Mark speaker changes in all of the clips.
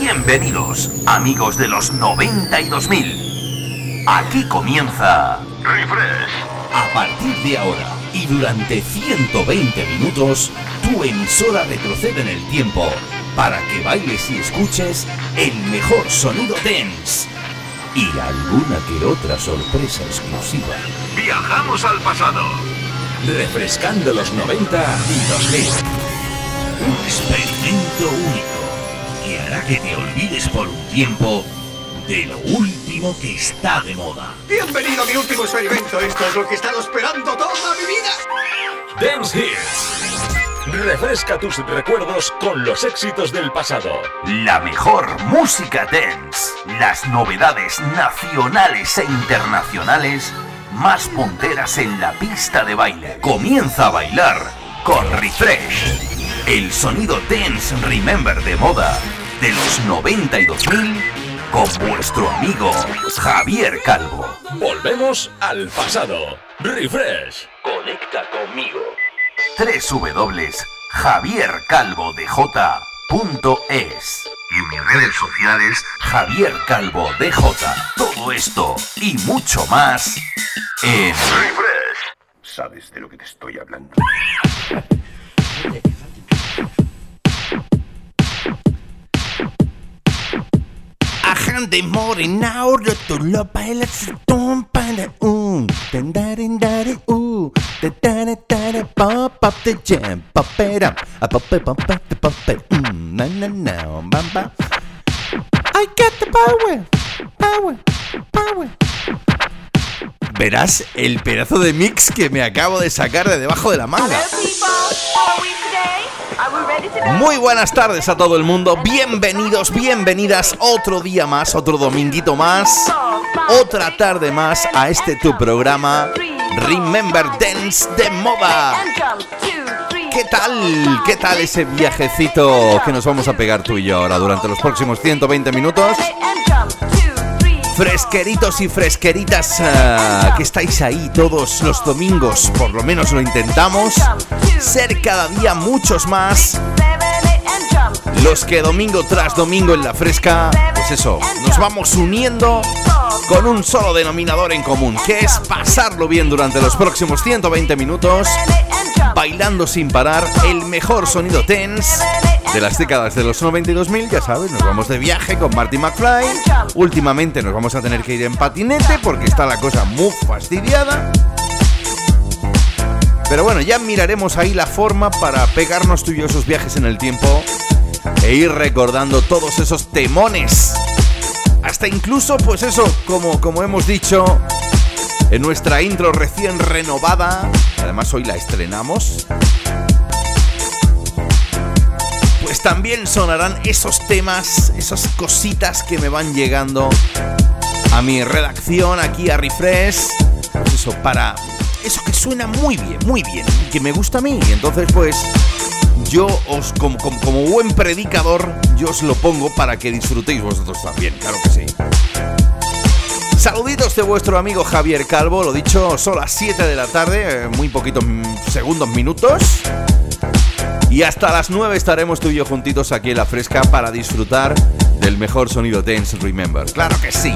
Speaker 1: Bienvenidos, amigos de los 92.000. Aquí comienza
Speaker 2: Refresh.
Speaker 3: A partir de ahora y durante 120 minutos, tu emisora retrocede en el tiempo para que bailes y escuches el mejor sonido dance y alguna que otra sorpresa exclusiva.
Speaker 2: Viajamos al pasado.
Speaker 3: Refrescando los 90 y 2000. Un experimento único que hará que te olvides por un tiempo de lo último que está de moda.
Speaker 4: Bienvenido a mi último experimento. Esto es lo que he estado esperando toda mi vida.
Speaker 5: Dance Hits. Refresca tus recuerdos con los éxitos del pasado.
Speaker 1: la mejor música dance, las novedades nacionales e internacionales más punteras en la pista de baile. Comienza a bailar con Refresh, el sonido dance remember de moda de los 92.000 con vuestro amigo Javier Calvo.
Speaker 5: Volvemos al pasado. Refresh.
Speaker 1: Conecta conmigo. www.javiercalvodj.es y en mis redes sociales Javier Calvo DJ. Todo esto y mucho más en
Speaker 2: Refresh. ¿Sabes de lo que te estoy hablando?
Speaker 3: Ajande morena, tú lo bailas tum para um, tendare uh, tendare tare pop up the jam, pop it up, a pop it pop it pop it, mm, na na na, bam bam. I got the power, power, power. Verás el pedazo de mix que me acabo de sacar de debajo de la manga. Muy buenas tardes a todo el mundo, bienvenidos, bienvenidas otro día más, otro dominguito más, otra tarde más a este tu programa Remember Dance de Moda. ¿Qué tal? ¿Qué tal ese viajecito que nos vamos a pegar tú y yo ahora durante los próximos 120 minutos? Fresqueritos y fresqueritas ah, que estáis ahí todos los domingos, por lo menos lo intentamos, ser cada día muchos más los que domingo tras domingo en la fresca, pues eso, nos vamos uniendo con un solo denominador en común, que es pasarlo bien durante los próximos 120 minutos, bailando sin parar el mejor sonido tense de las décadas de los 92.000, ya sabes, nos vamos de viaje con Marty McFly. Últimamente nos vamos a tener que ir en patinete porque está la cosa muy fastidiada. Pero bueno, ya miraremos ahí la forma para pegarnos tú esos viajes en el tiempo e ir recordando todos esos temones. Hasta incluso, pues eso, como, como hemos dicho en nuestra intro recién renovada, además hoy la estrenamos, pues también sonarán esos temas, esas cositas que me van llegando a mi redacción aquí a Refresh. Pues eso, para eso que suena muy bien, muy bien, y que me gusta a mí. Entonces, pues yo os, como, buen predicador, yo os lo pongo para que disfrutéis vosotros también, claro que sí. Saluditos de vuestro amigo Javier Calvo, lo dicho, son las 7 de la tarde, eh, muy poquitos segundos, minutos. Y hasta las 9 estaremos tú y yo juntitos aquí en la fresca para disfrutar del mejor sonido Dance Remember. Claro que sí.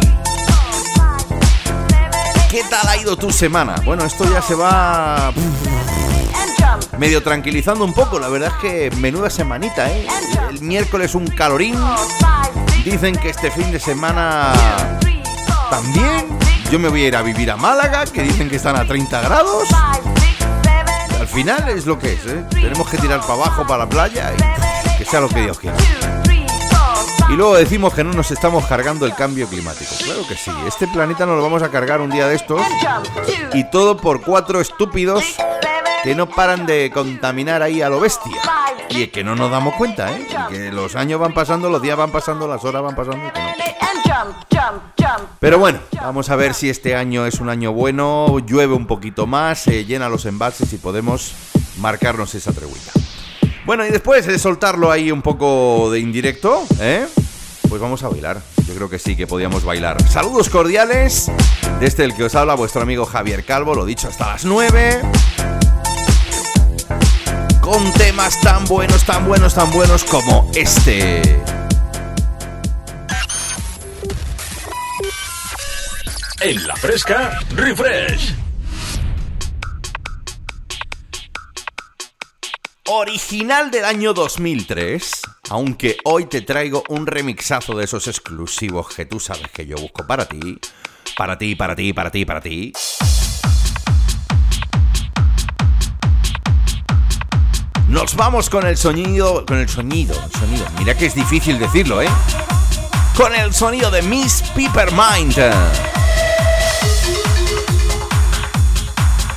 Speaker 3: ¿Qué tal ha ido tu semana? Bueno, esto ya se va medio tranquilizando un poco. La verdad es que menuda semanita, ¿eh? El miércoles un calorín. Dicen que este fin de semana también. Yo me voy a ir a vivir a Málaga, que dicen que están a 30 grados. Al final es lo que es, ¿eh? Tenemos que tirar para abajo, para la playa y que sea lo que Dios quiera. Y luego decimos que no nos estamos cargando el cambio climático. Claro que sí, este planeta nos lo vamos a cargar un día de estos. Y todo por cuatro estúpidos que no paran de contaminar ahí a lo bestia. Y que no nos damos cuenta, ¿eh? Que los años van pasando, los días van pasando, las horas van pasando. Pero bueno, vamos a ver si este año es un año bueno, llueve un poquito más, se llena los embalses y podemos marcarnos esa treguita. Bueno, y después de soltarlo ahí un poco de indirecto, ¿eh? Pues vamos a bailar. Yo creo que sí que podíamos bailar. Saludos cordiales. Desde el que os habla vuestro amigo Javier Calvo, lo dicho hasta las 9 con temas tan buenos, tan buenos, tan buenos como este.
Speaker 2: En la fresca, refresh.
Speaker 3: Original del año 2003, aunque hoy te traigo un remixazo de esos exclusivos que tú sabes que yo busco para ti, para ti, para ti, para ti, para ti. Para ti. Nos vamos con el sonido, con el sonido, el sonido. Mira que es difícil decirlo, ¿eh? Con el sonido de Miss Peppermind.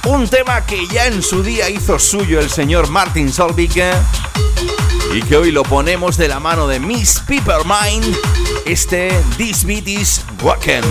Speaker 3: Un tema que ya en su día hizo suyo el señor Martin Solvik y que hoy lo ponemos de la mano de Miss Peppermind, este This Beat is Walking.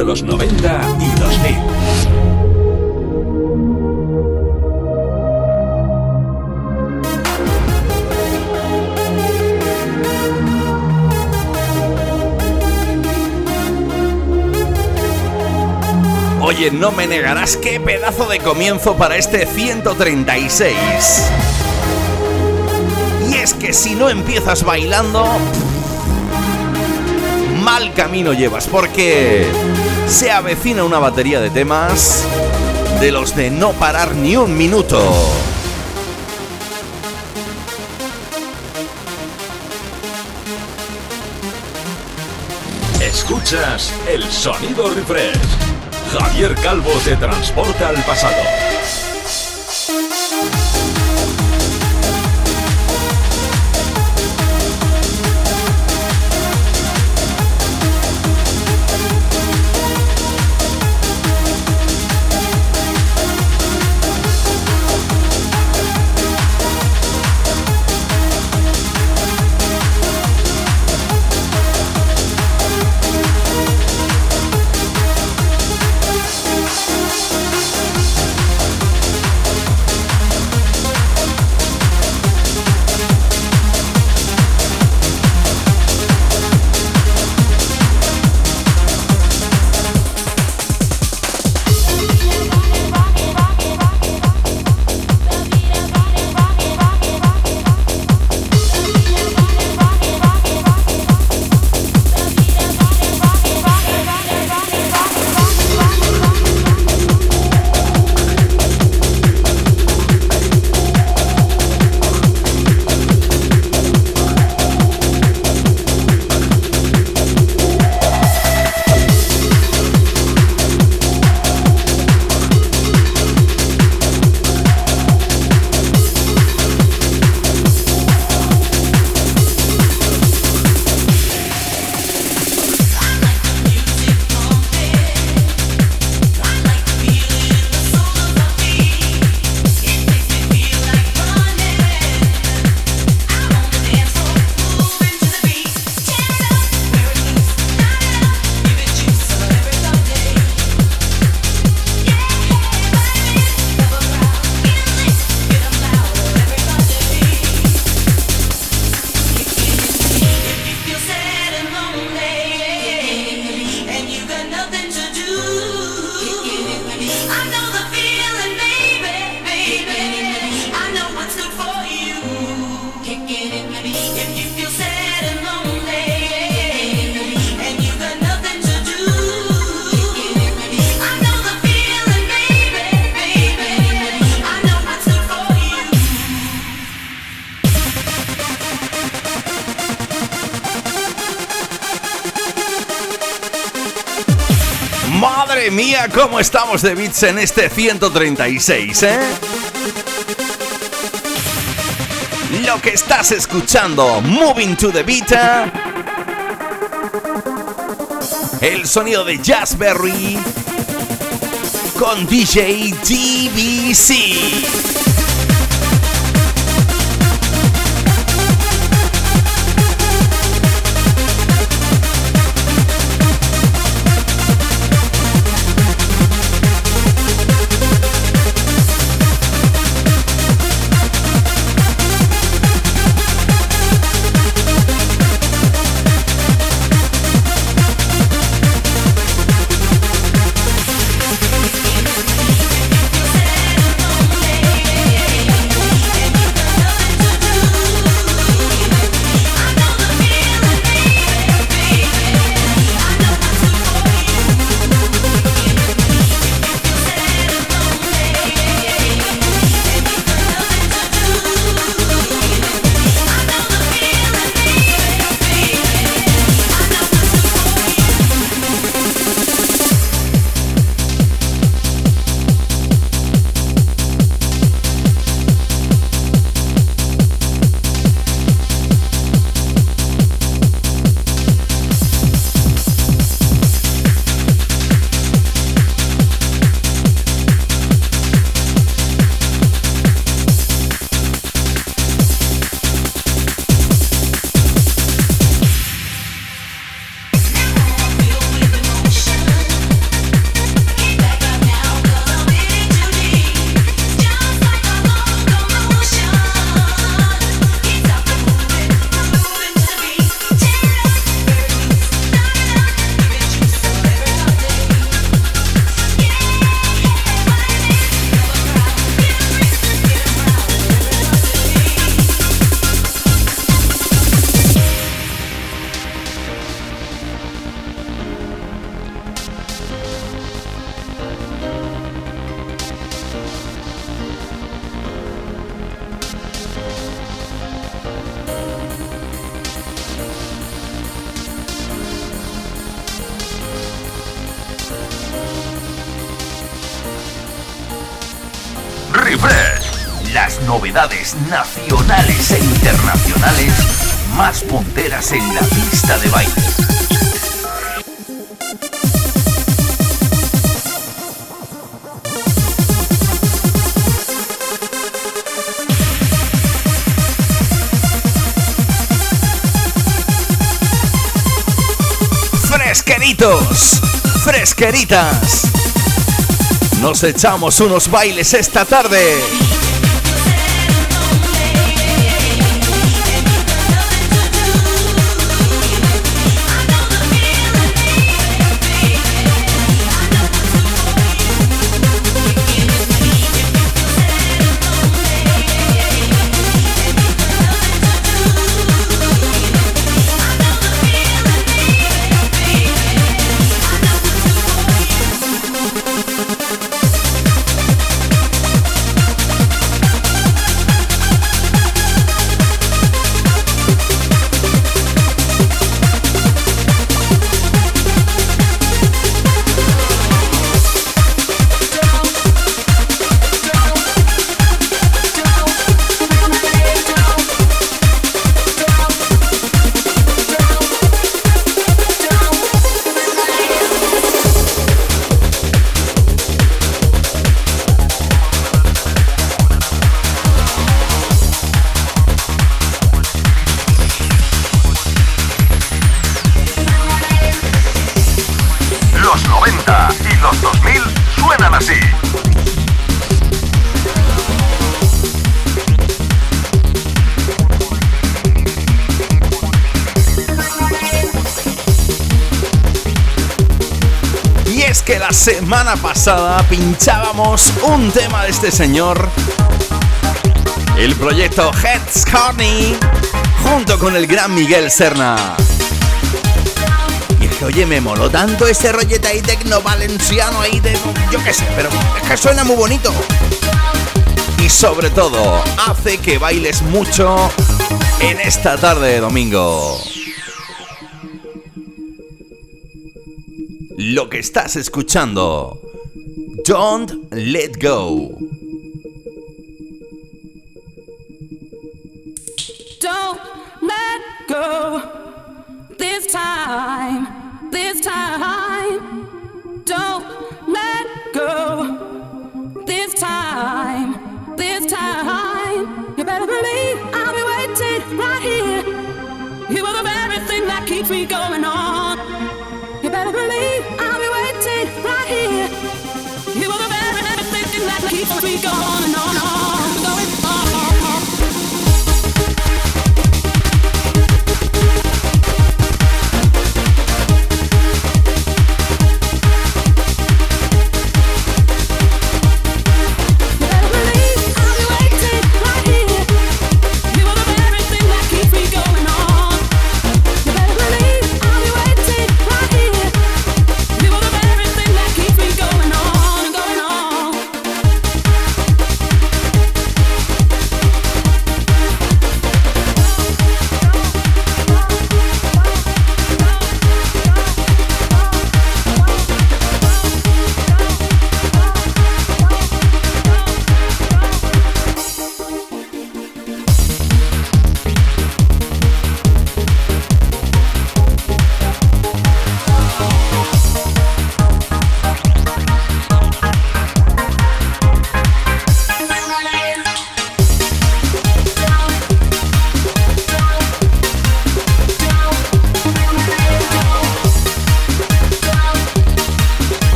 Speaker 2: De los 90 y 2000.
Speaker 3: Oye, no me negarás qué pedazo de comienzo para este 136. Y es que si no empiezas bailando, mal camino llevas, porque se avecina una batería de temas de los de no parar ni un minuto.
Speaker 2: Escuchas el sonido refresh. Javier Calvo te transporta al pasado.
Speaker 5: De bits en este 136, ¿eh? Lo que estás escuchando, Moving to the Beat. ¿eh? El sonido de Jazzberry con DJ DBC. En la pista de baile. Fresqueritos, fresqueritas. Nos echamos unos bailes esta tarde. Semana pasada pinchábamos un tema de este señor, el proyecto Heads Carney, junto con el gran Miguel Serna. Y es que, oye, me moló tanto ese rollete ahí tecno valenciano ahí de. Yo qué sé, pero es que suena muy bonito. Y sobre todo, hace que bailes mucho en esta tarde de domingo. Lo que estás escuchando. Don't let go.
Speaker 6: Don't let go this time, this time. Don't let go this time, this time. You better believe I'll be waiting right here. You are the very thing that keeps me going on. Thing that keeps me going on. on,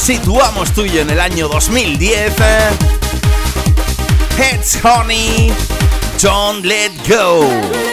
Speaker 5: situamos tuyo en el año 2010. Heads Honey, Don't Let Go.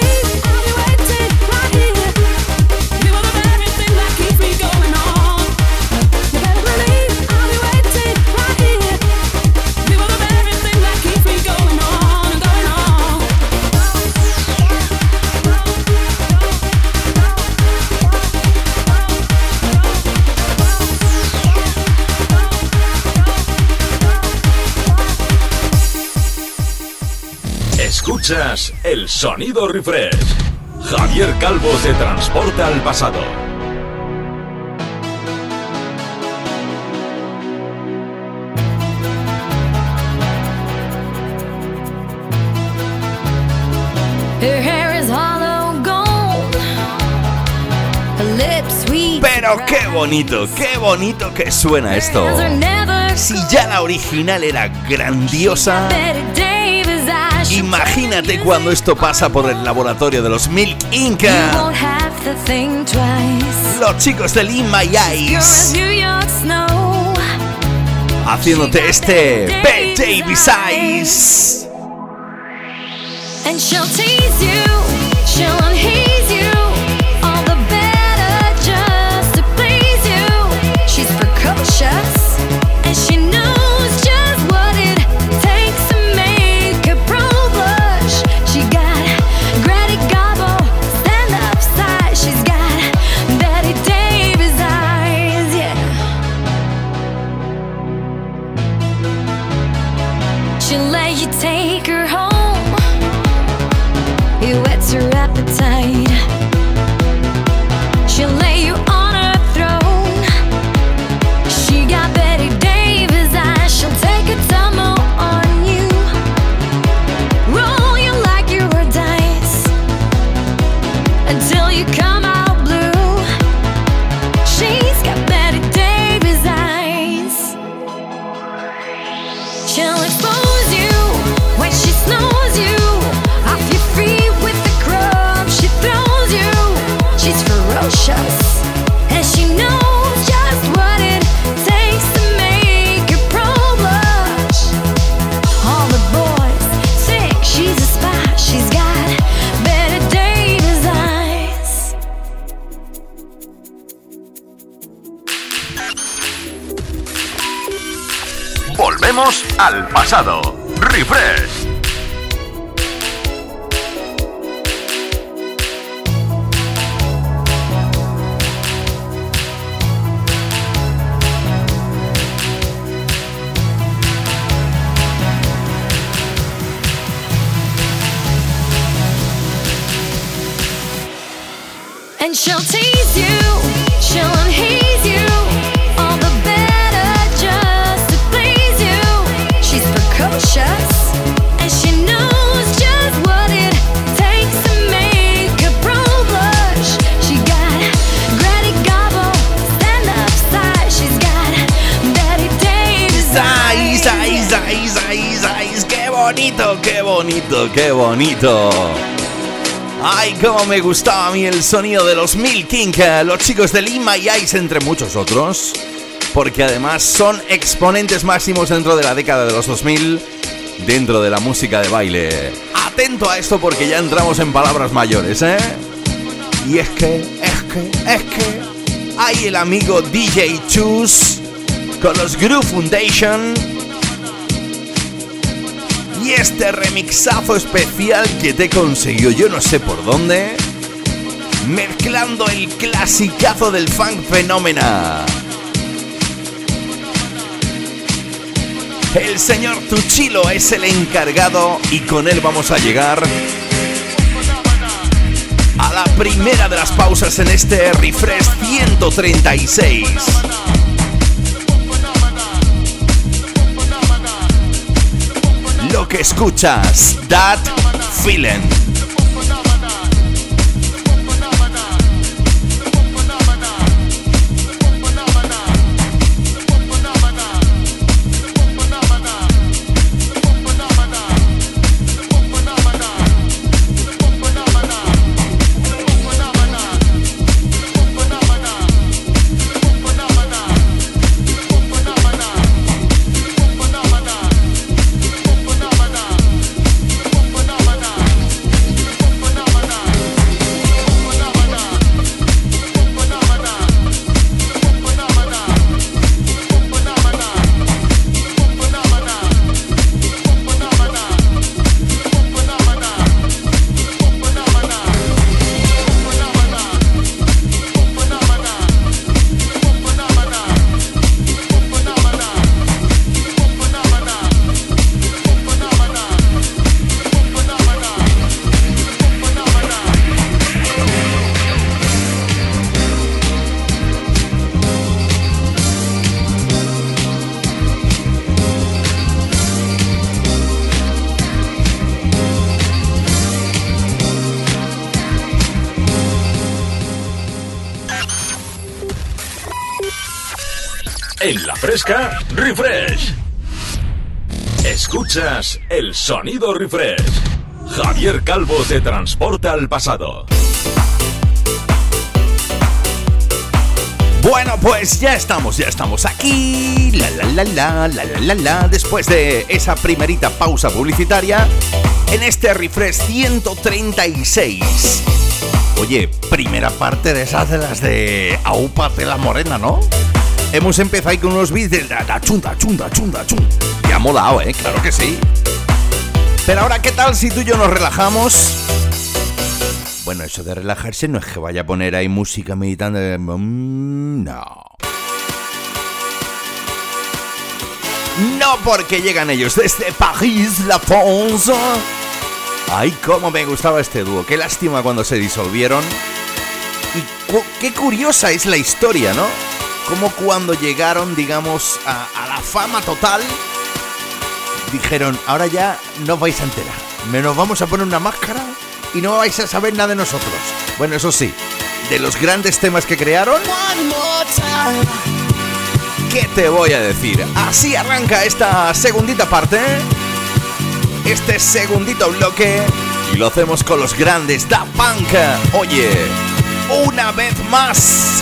Speaker 2: El sonido refresh. Javier Calvo te transporta al pasado.
Speaker 5: Pero qué bonito, qué bonito que suena esto. Si ya la original era grandiosa. Imagínate cuando esto pasa por el laboratorio de los Milk Inca. Los chicos del In My Eyes. Haciéndote este Bette Davis Eyes. And she'll tease you, she'll
Speaker 7: al pasado. Refresh.
Speaker 5: And she'll tease
Speaker 3: qué bonito! ¡Ay, cómo me gustaba a mí el sonido de los Milking, los chicos de Lima y Ice, entre muchos otros! Porque además son exponentes máximos dentro de la década de los 2000, dentro de la música de baile. Atento a esto porque ya entramos en palabras mayores, ¿eh? Y es que, es que, es que... Hay el amigo DJ Chus con los Groove Foundation y este remixazo especial que te consiguió yo no sé por dónde, mezclando el clasicazo del funk fenómena. El señor Tuchilo es el encargado y con él vamos a llegar a la primera de las pausas en este refresh 136. Que escuchas, That Feeling.
Speaker 2: Refresh. Escuchas el sonido refresh. Javier Calvo te transporta al pasado.
Speaker 3: Bueno, pues ya estamos, ya estamos aquí. La la la la la la la la. Después de esa primerita pausa publicitaria en este refresh 136. Oye, primera parte de esas de las de Aupa de la Morena, ¿no? Hemos empezado ahí con unos beats de la, la chunda, chunda, chunda, chunda. Y ha molado, ¿eh? Claro que sí. Pero ahora, ¿qué tal si tú y yo nos relajamos? Bueno, eso de relajarse no es que vaya a poner ahí música meditando. Mm, no. No porque llegan ellos desde París, la France. Ay, cómo me gustaba este dúo. Qué lástima cuando se disolvieron. Y cu qué curiosa es la historia, ¿no? Como cuando llegaron, digamos, a, a la fama total, dijeron, ahora ya no os vais a enterar. Me nos vamos a poner una máscara y no vais a saber nada de nosotros. Bueno, eso sí, de los grandes temas que crearon, ¿qué te voy a decir? Así arranca esta segundita parte, este segundito bloque, y lo hacemos con los grandes Da Punk. Oye, una vez más.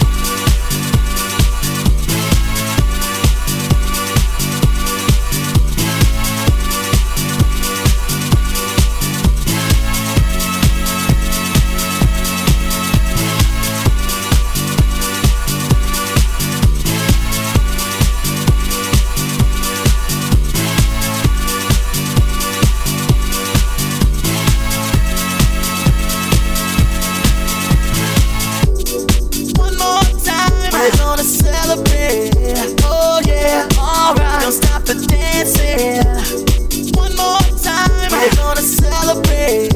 Speaker 8: One more time, we're gonna celebrate.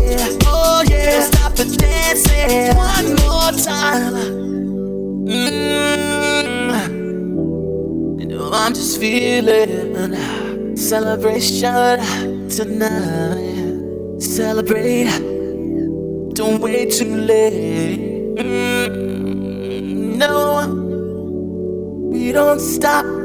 Speaker 8: Oh yeah. Stop the dancing. One more time. feeling celebration tonight. Celebrate, don't wait too late. Mm, no, we don't stop.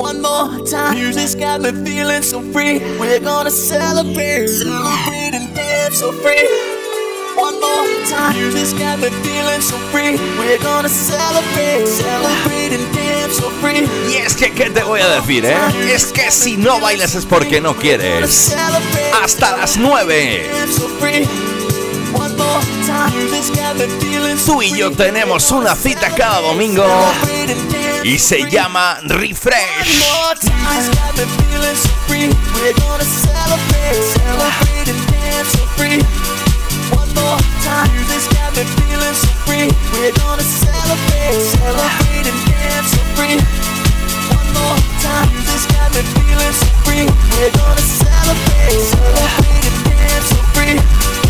Speaker 8: One more time. Music's got me feeling so free. We're gonna celebrate, celebrate and dance so free. One more time. Music's got me feeling so free. We're gonna celebrate, celebrate and dance.
Speaker 3: Y es que, ¿qué te voy a decir, eh? Es que si no bailas es porque no quieres. Hasta las 9. Tú y yo tenemos una cita cada domingo y se llama Refresh.
Speaker 8: We're gonna celebrate and dance so free.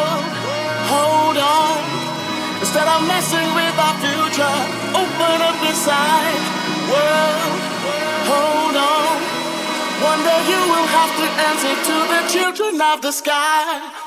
Speaker 8: messing with our future, open up inside. World, hold on. One day you will have to answer to the children of the sky.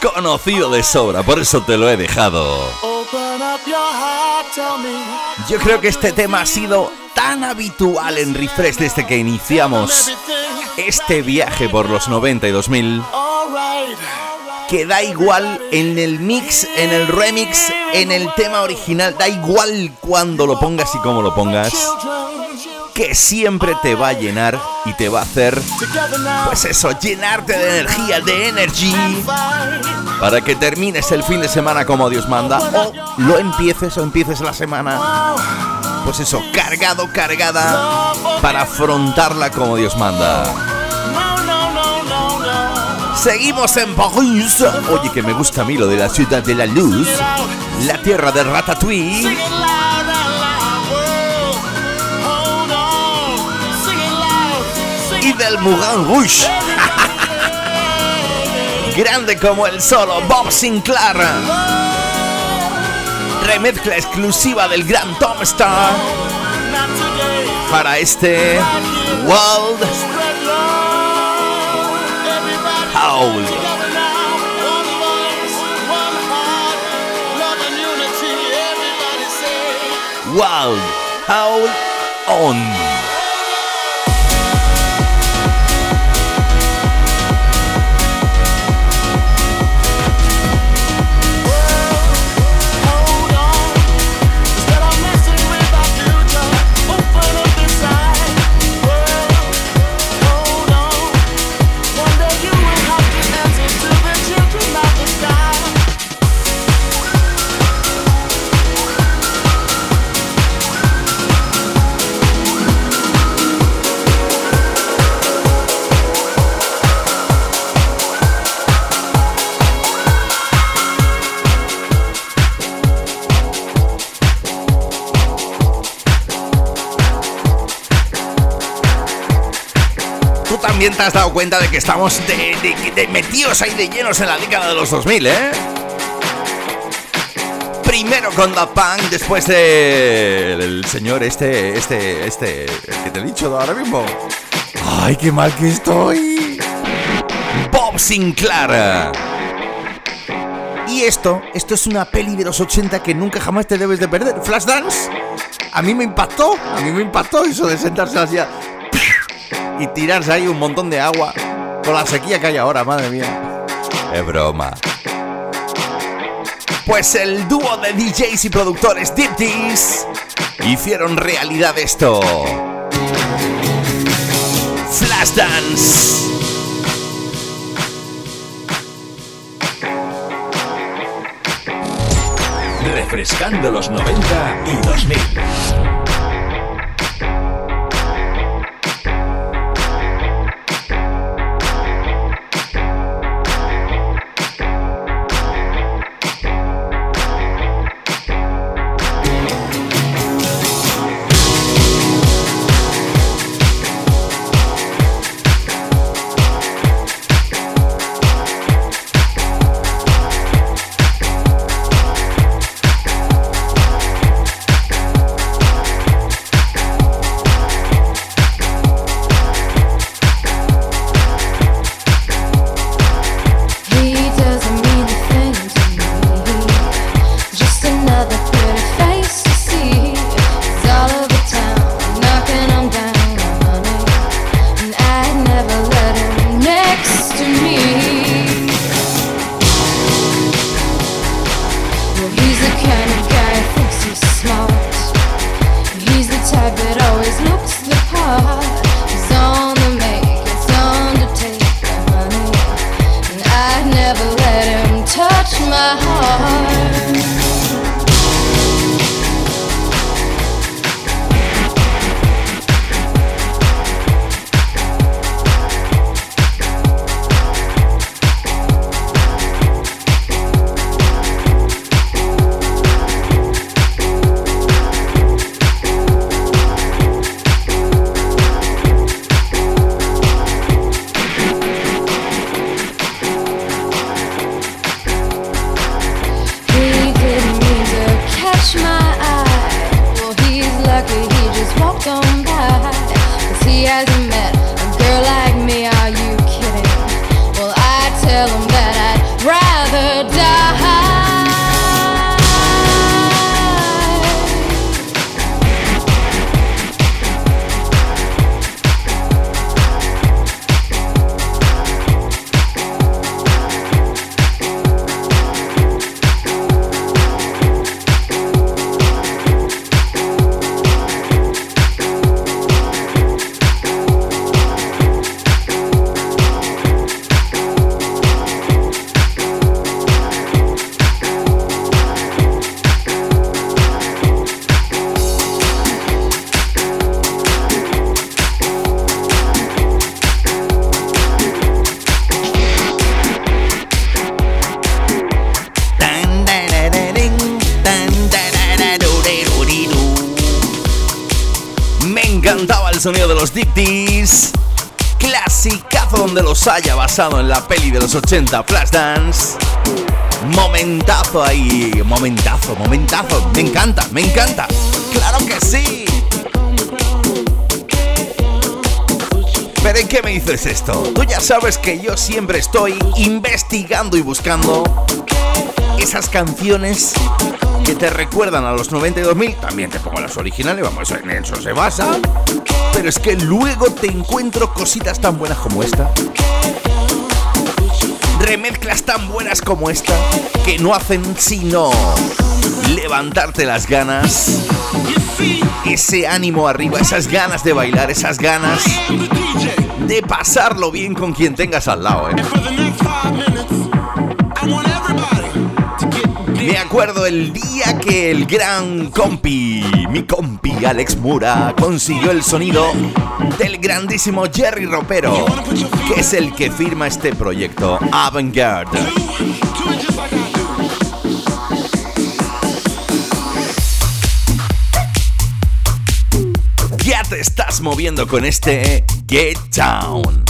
Speaker 3: Conocido de sobra, por eso te lo he dejado. Yo creo que este tema ha sido tan habitual en Refresh desde que iniciamos este viaje por los 90 y 2000
Speaker 9: alright.
Speaker 3: que da igual en el mix, en el remix, en el tema original, da igual cuando lo pongas y cómo lo pongas, que siempre te va a llenar y te va a hacer, pues eso, llenarte de energía, de energy, para que termines el fin de semana como Dios manda, o lo empieces o empieces la semana, pues eso, cargado, cargada, para afrontarla como Dios manda. Seguimos en París. Oye, que me gusta a mí lo de la ciudad de la luz, la tierra de Ratatouille del Moulin Rouge. Grande como el solo Bob Sinclair. Remezcla exclusiva del gran Tom Star para este World
Speaker 9: love. Everybody
Speaker 3: Howl.
Speaker 9: together
Speaker 3: has dado cuenta de que estamos de, de- metidos ahí de llenos en la década de los 2000, ¿eh? Primero con Da Punk, después de el señor este, este, este, el que te he dicho ahora mismo. ¡Ay, qué mal que estoy! Bob Sinclair. Y esto, esto es una peli de los 80 que nunca jamás te debes de perder. Flashdance. A mí me impactó, a mí me impactó eso de sentarse así a- y tirarse ahí un montón de agua con la sequía que hay ahora, madre mía. Es broma. Pues el dúo de DJs y productores Diptis hicieron realidad esto. Flashdance.
Speaker 2: Refrescando los 90 y 2000.
Speaker 3: En la peli de los 80 Flashdance. Momentazo ahí, momentazo, momentazo. Me encanta, me encanta. Claro que sí. Pero ¿en qué me dices esto? Tú ya sabes que yo siempre estoy investigando y buscando esas canciones que te recuerdan a los 92.000. También te pongo las originales, vamos, en eso se basa. Pero es que luego te encuentro cositas tan buenas como esta. Remezclas tan buenas como esta que no hacen sino levantarte las ganas, ese ánimo arriba, esas ganas de bailar, esas ganas de pasarlo bien con quien tengas al lado. ¿eh? Me acuerdo el día que el gran compi, mi compi Alex Mura, consiguió el sonido del grandísimo Jerry Ropero, que es el que firma este proyecto, Avantgarde. Ya te estás moviendo con este Get Down.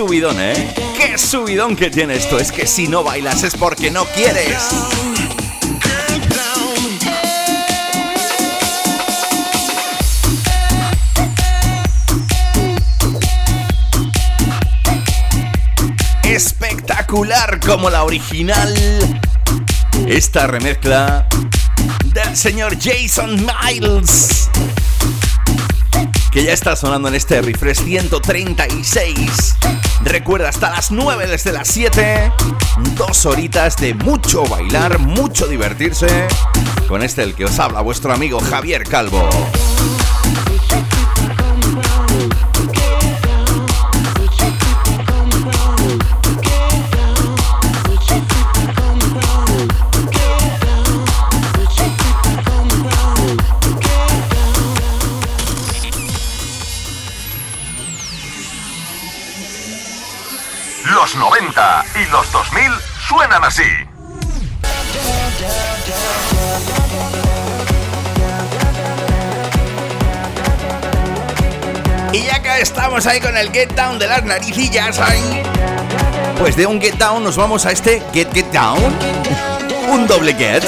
Speaker 3: Subidón, ¿eh? Qué subidón que tiene esto. Es que si no bailas es porque no quieres. Espectacular como la original. Esta remezcla del señor Jason Miles. Que ya está sonando en este refresh 136. Recuerda, hasta las 9 desde las 7. Dos horitas de mucho bailar, mucho divertirse. Con este el que os habla vuestro amigo Javier Calvo.
Speaker 5: Con el Get Down de las naricillas, ahí, pues de un Get Down nos vamos a este Get Get Down. Un doble Get.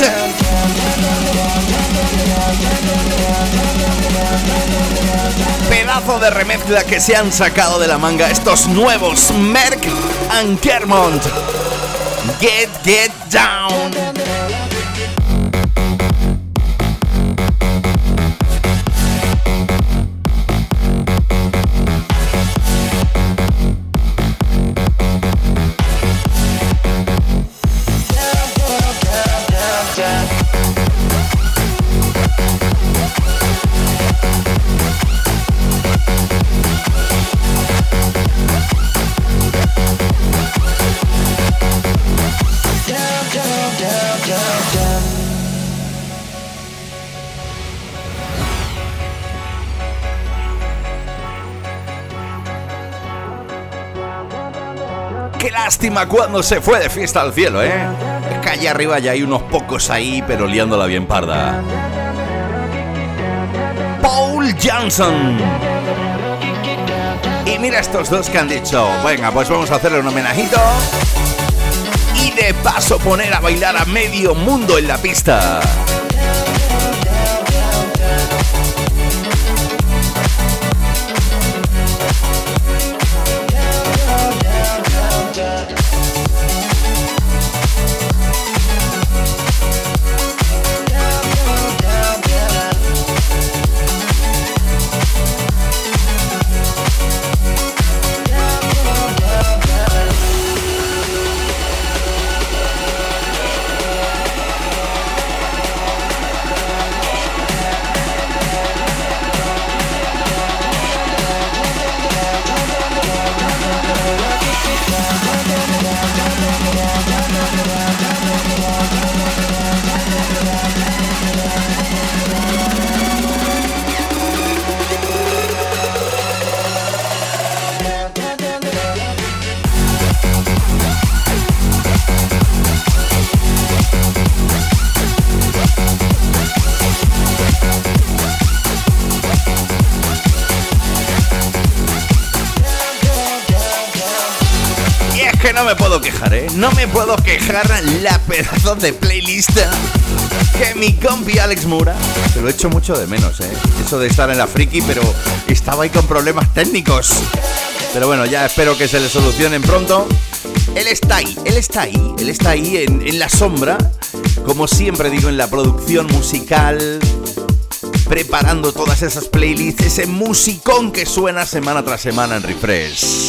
Speaker 5: Pedazo de remezcla que se han sacado de la manga estos nuevos Merck and Kermont. Get Get Down. Cuando se fue de fiesta al cielo, ¿eh? Es que allá arriba ya hay unos pocos ahí, pero liándola bien parda. Paul Johnson. Y mira estos dos que han dicho, venga, pues vamos a hacerle un homenajito. Y de paso poner a bailar a medio mundo en la pista. Me puedo quejar la pedazo de playlist que mi compi Alex Mura, que lo he hecho mucho de menos, ¿eh? Eso de estar en la friki, pero estaba ahí con problemas técnicos. Pero bueno, ya espero que se le solucionen pronto. Él está ahí, él está ahí, él está ahí en, en la sombra, como siempre digo, en la producción musical, preparando todas esas playlists, ese musicón que suena semana tras semana en Refresh.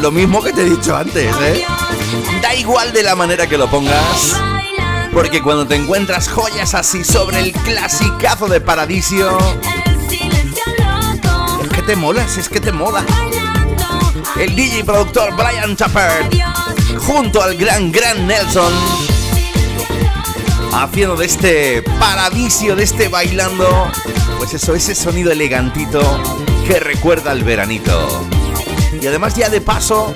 Speaker 5: Lo, mismo que te he dicho antes, ¿eh? Da igual de la manera que lo pongas.
Speaker 3: Porque cuando te encuentras joyas así sobre el clasicazo de Paradiso, es que te molas, es que te mola. El DJ productor Brian Chapper, junto al gran, gran Nelson, haciendo de este Paradiso, de este bailando, pues eso, ese sonido elegantito que recuerda al veranito. Y además ya de paso,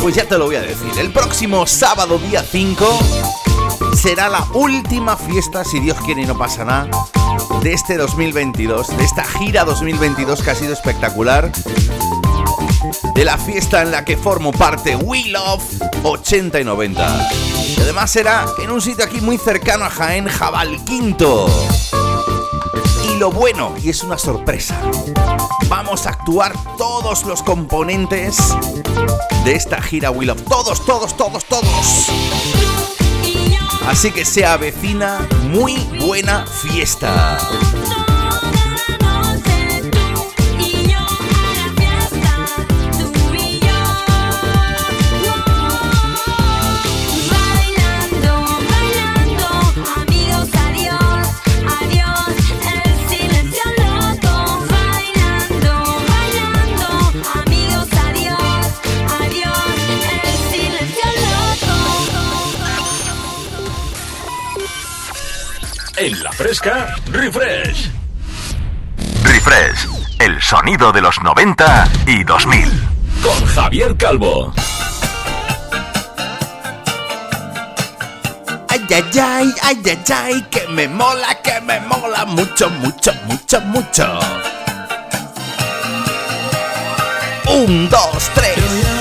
Speaker 3: pues ya te lo voy a decir, el próximo sábado día 5 será la última fiesta, si Dios quiere y no pasa nada, de este 2022, de esta gira 2022 que ha sido espectacular. De la fiesta en la que formo parte We Love 80 y 90. Y además será en un sitio aquí muy cercano a Jaén, Jabal Quinto. Y lo bueno, y es una sorpresa, vamos a actuar todos los componentes de esta gira We Love. Todos, todos, todos, todos. Así que se avecina muy buena fiesta.
Speaker 5: En la fresca, refresh.
Speaker 2: Refresh, el sonido de los 90 y 2000.
Speaker 5: Con Javier Calvo.
Speaker 3: Ay, ay, ay, ay, ay, ay, que me mola, que me mola mucho, mucho, mucho, mucho. Un, dos, tres.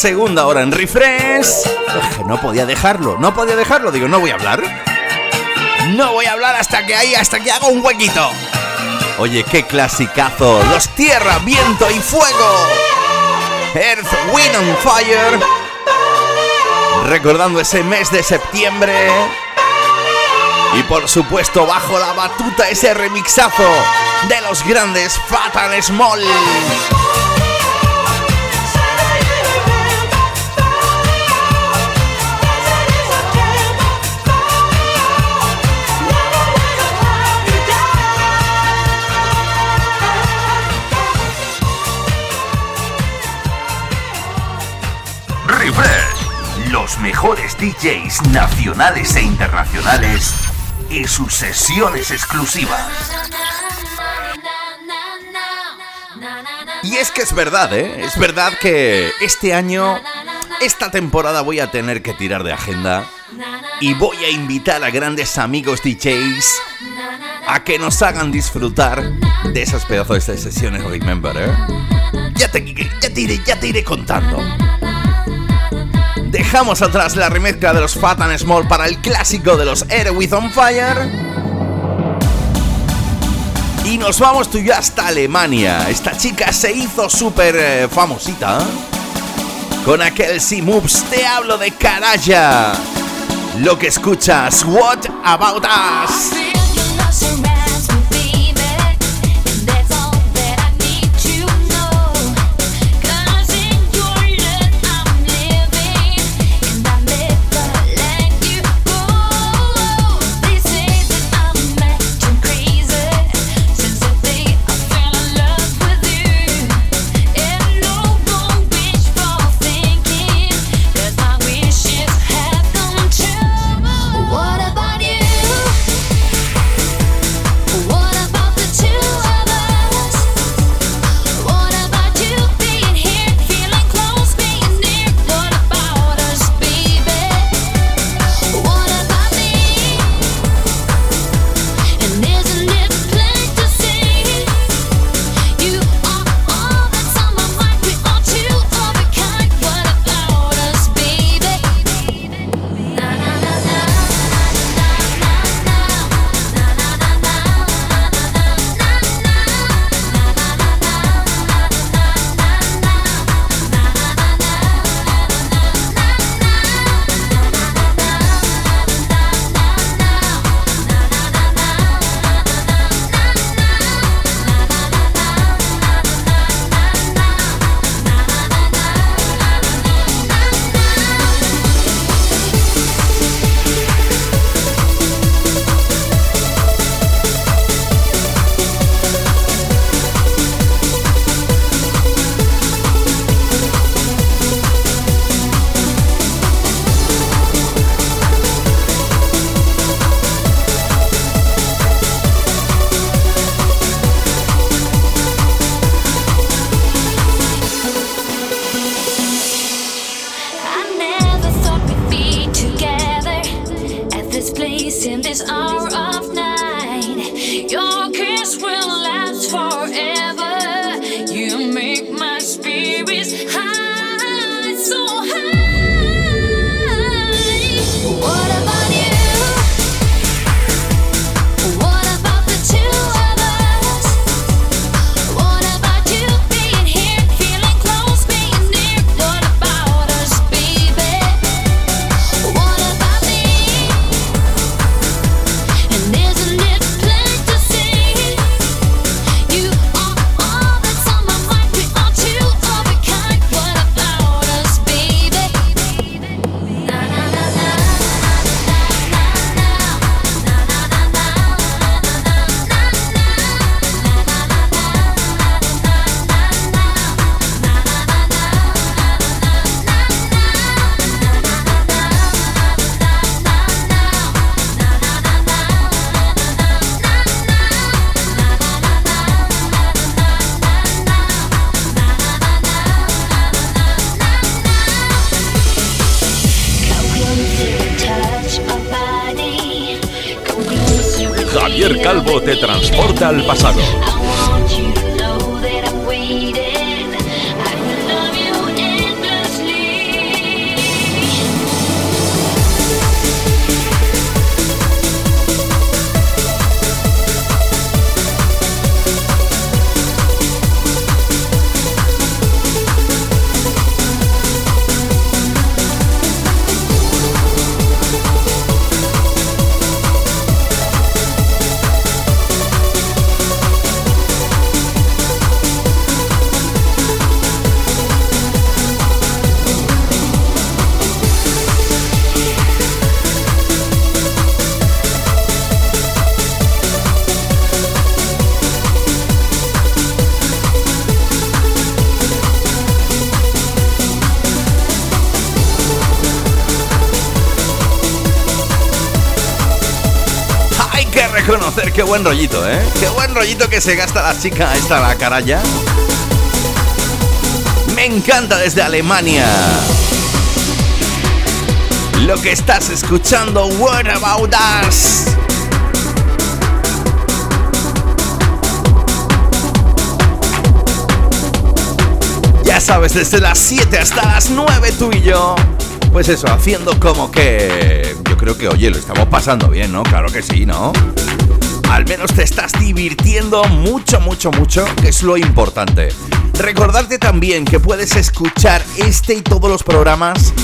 Speaker 3: Segunda hora en Refresh. No podía dejarlo, no podía dejarlo. Digo, no voy a hablar. No voy a hablar hasta que ahí, hasta que haga un huequito. Oye, qué clasicazo. Los tierra, viento y fuego. Earth, Wind and Fire. Recordando ese mes de septiembre. Y por supuesto, bajo la batuta, ese remixazo de los grandes Fatal Small.
Speaker 1: Mejores DJs nacionales e internacionales y sus sesiones exclusivas.
Speaker 3: Y es que es verdad, ¿eh? Es verdad que este año, esta temporada voy a tener que tirar de agenda y voy a invitar a grandes amigos DJs a que nos hagan disfrutar de esas pedazos de sesiones Remember, ¿eh? Ya te, ya te, iré, ya te iré contando. Dejamos atrás la remezcla de los Fat and Small para el clásico de los Air With On Fire. Y nos vamos tú y yo hasta Alemania. Esta chica se hizo súper eh, famosita. Con aquel Si Moves te hablo de Caraya. Lo que escuchas, What About Us?
Speaker 5: Te buen rollito, ¿eh? Qué buen rollito que se gasta la chica esta la caralla. Me encanta desde Alemania. Lo que estás escuchando, What About Us. Ya sabes, desde las 7 hasta las 9 tú y yo. Pues eso, haciendo como que... Yo creo que, oye, lo estamos pasando bien, ¿no? Claro que sí, ¿no? Al menos te estás divirtiendo mucho, mucho, mucho, que es lo importante. Recordarte también que puedes escuchar este y todos los programas.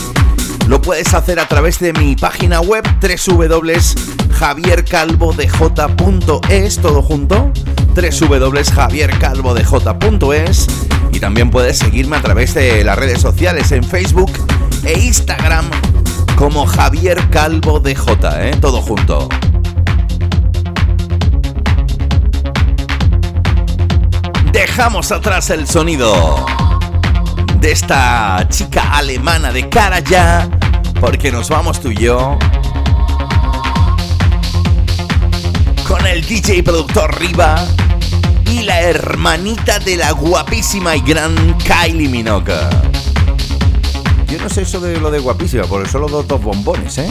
Speaker 5: Lo puedes hacer a través de mi página web www.javiercalvodej.es, todo junto www.javiercalvodej.es y también puedes seguirme a través de las redes sociales en Facebook e Instagram como Javier Calvo DJ, ¿eh? todo junto. Dejamos atrás el sonido de esta chica alemana de cara ya, porque nos vamos tú y yo con el DJ productor Riva y la hermanita de la guapísima y gran Kylie Minogue. Yo no sé eso de lo de guapísima, porque solo dos, dos bombones, ¿eh?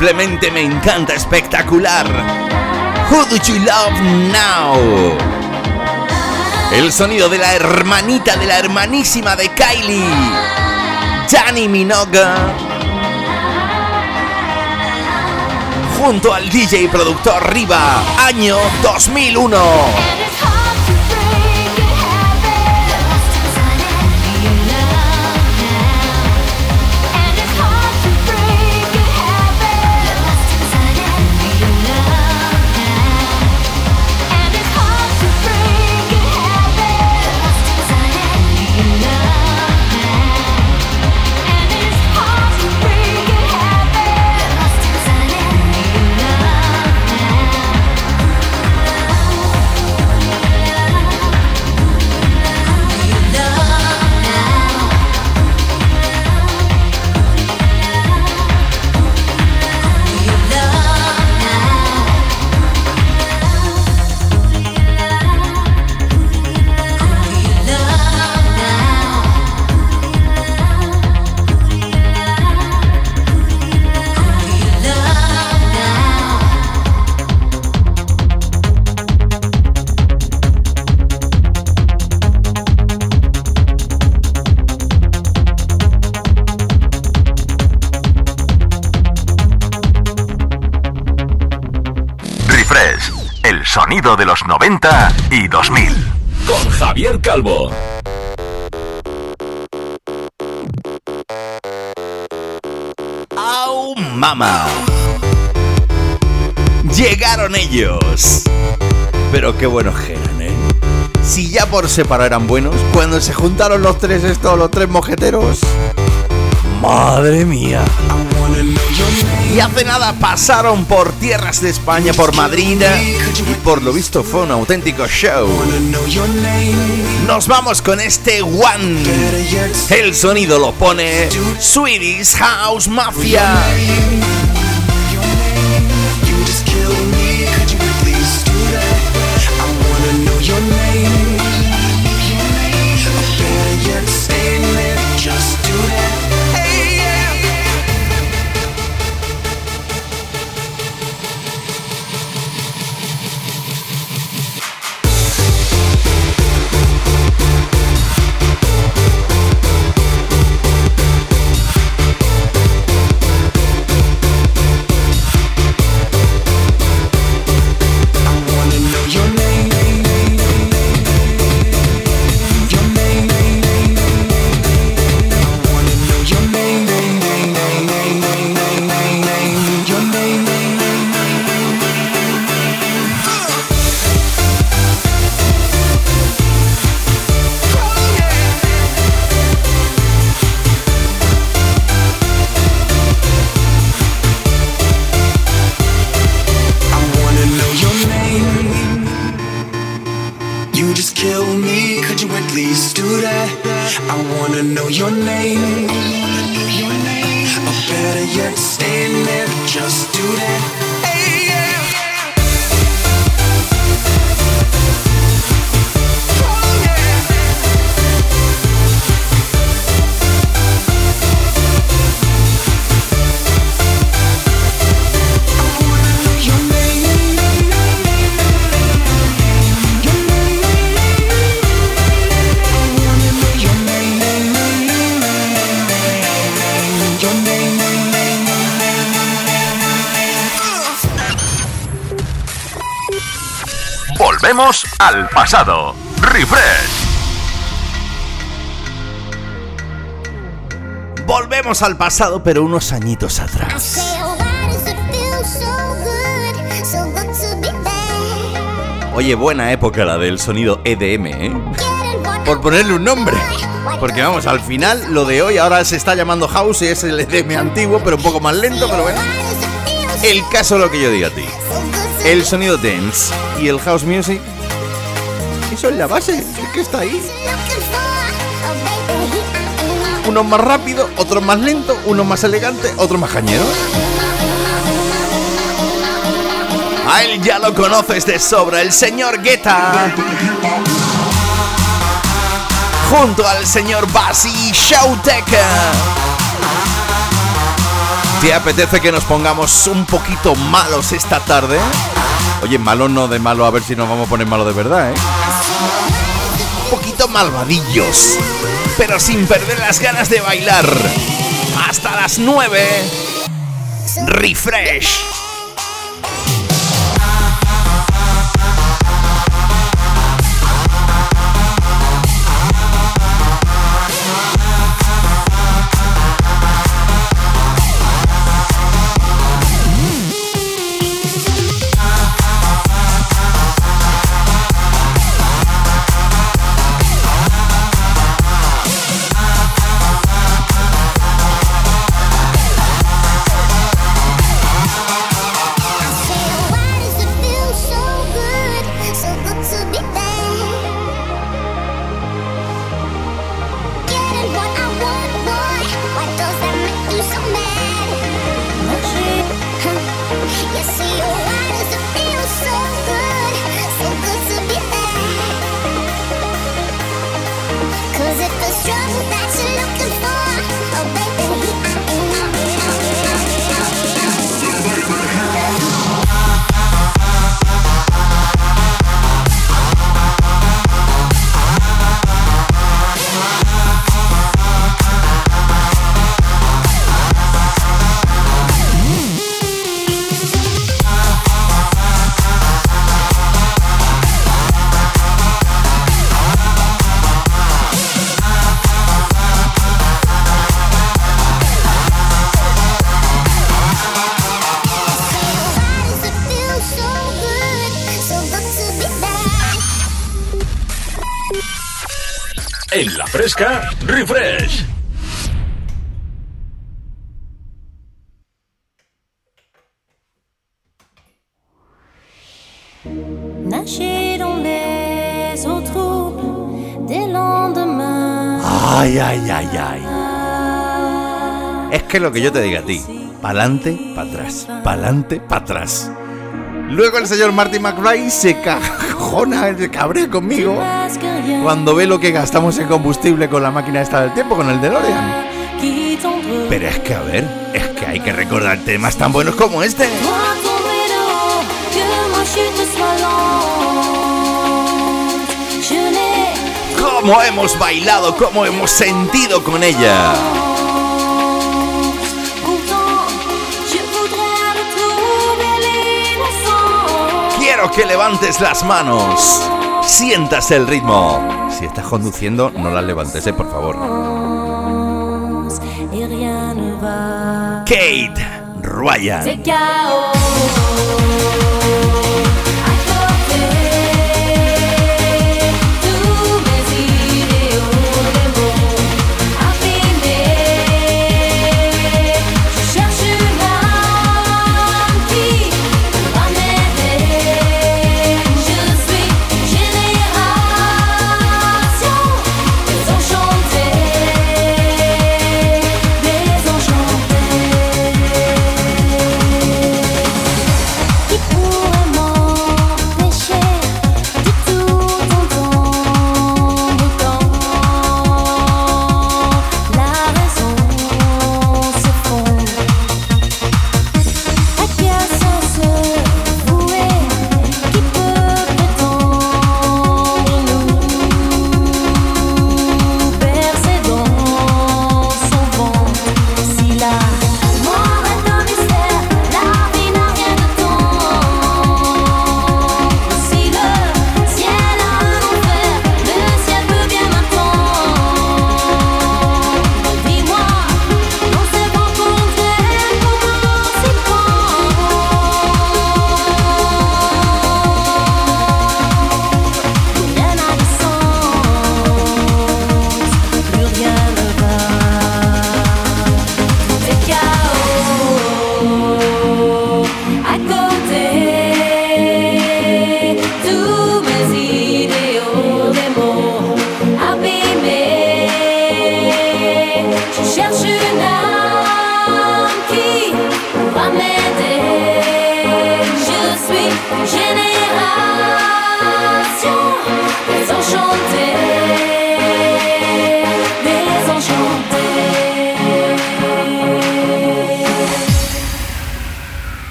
Speaker 5: Simplemente me encanta, espectacular. Who do you love now? El sonido de la hermanita, de la hermanísima de Kylie, Jani Minogue. Junto al DJ productor Riva, año 2001.
Speaker 3: Qué buenos eran, ¿eh? Si ya por separado eran buenos, cuando se juntaron los tres estos, los tres mojeteros. Madre mía. Y hace nada pasaron por tierras de España, por Madrid, y por lo visto fue un auténtico show. Nos vamos con este One. El sonido lo pone Swedish House Mafia.
Speaker 2: Pasado. Refresh.
Speaker 3: Volvemos al pasado, pero unos añitos atrás. Oye, buena época la del sonido EDM, ¿eh? Por ponerle un nombre. Porque vamos, al final lo de hoy ahora se está llamando House y es el EDM antiguo, pero un poco más lento, pero bueno. El caso lo que yo diga a ti. El sonido dance y el house music eso es la base, que está ahí. Uno más rápido, otro más lento, uno más elegante, otro más cañero. A él ya lo conoces de sobra, el señor Guetta. Junto al señor Basi Showteka. ¿Te apetece que nos pongamos un poquito malos esta tarde? Oye, malo no de malo, a ver si nos vamos a poner malo de verdad, ¿eh? Un poquito malvadillos, pero sin perder las ganas de bailar. Hasta las 9. Refresh.
Speaker 2: Refresh.
Speaker 3: Nager dans les eaux troubles des lendemains.
Speaker 5: Ay, ay, ay, ay. Es que lo que yo te diga a ti, pa'lante, pa' atrás, pa'lante, pa' atrás. Luego el señor Marty McFly se cajona, se cabrea conmigo cuando ve lo que gastamos en combustible con la máquina esta del tiempo, con el DeLorean. Pero es que, a ver, es que hay que recordar temas tan buenos como este. ¿Cómo hemos bailado? ¿Cómo hemos sentido con ella? Quiero que levantes las manos. Sientas el ritmo. Si estás conduciendo, no las levantes, eh, por favor. Kate Ryan.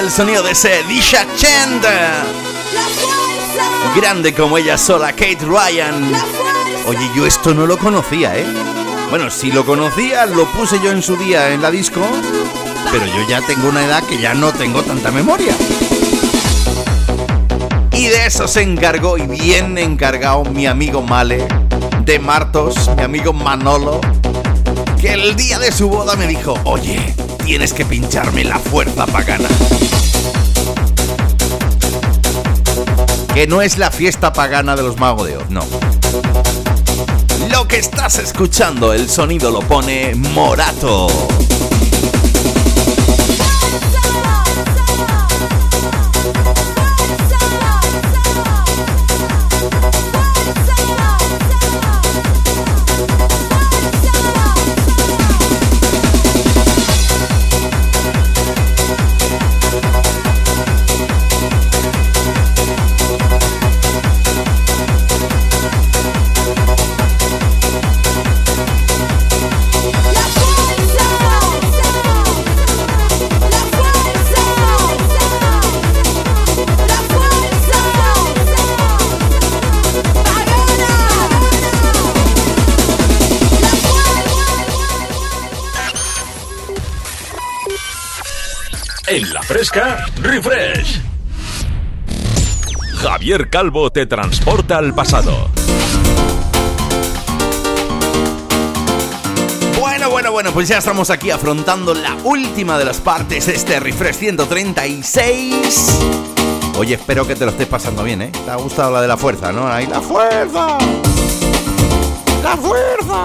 Speaker 5: El sonido de ese Disha Chand. Grande como ella sola, Kate Ryan. Oye, yo esto no lo conocía, ¿eh? Bueno, si lo conocía, lo puse yo en su día en la disco, pero yo ya tengo una edad que ya no tengo tanta memoria. Y de eso se encargó y bien encargado mi amigo Male, de Martos, mi amigo Manolo, que el día de su boda me dijo, oye, tienes que pincharme la fuerza pagana. Que no es la fiesta pagana de los magos de Oz, no. Lo que estás escuchando, el sonido lo pone Morato. En la fresca, refresh. Javier Calvo te transporta al pasado.
Speaker 3: Bueno, bueno, bueno, pues ya estamos aquí afrontando la última de las partes de este Refresh 136. Oye, espero que te lo estés pasando bien, ¿eh? ¿Te ha gustado la de la fuerza, no? ¡Ahí la fuerza! ¡La fuerza!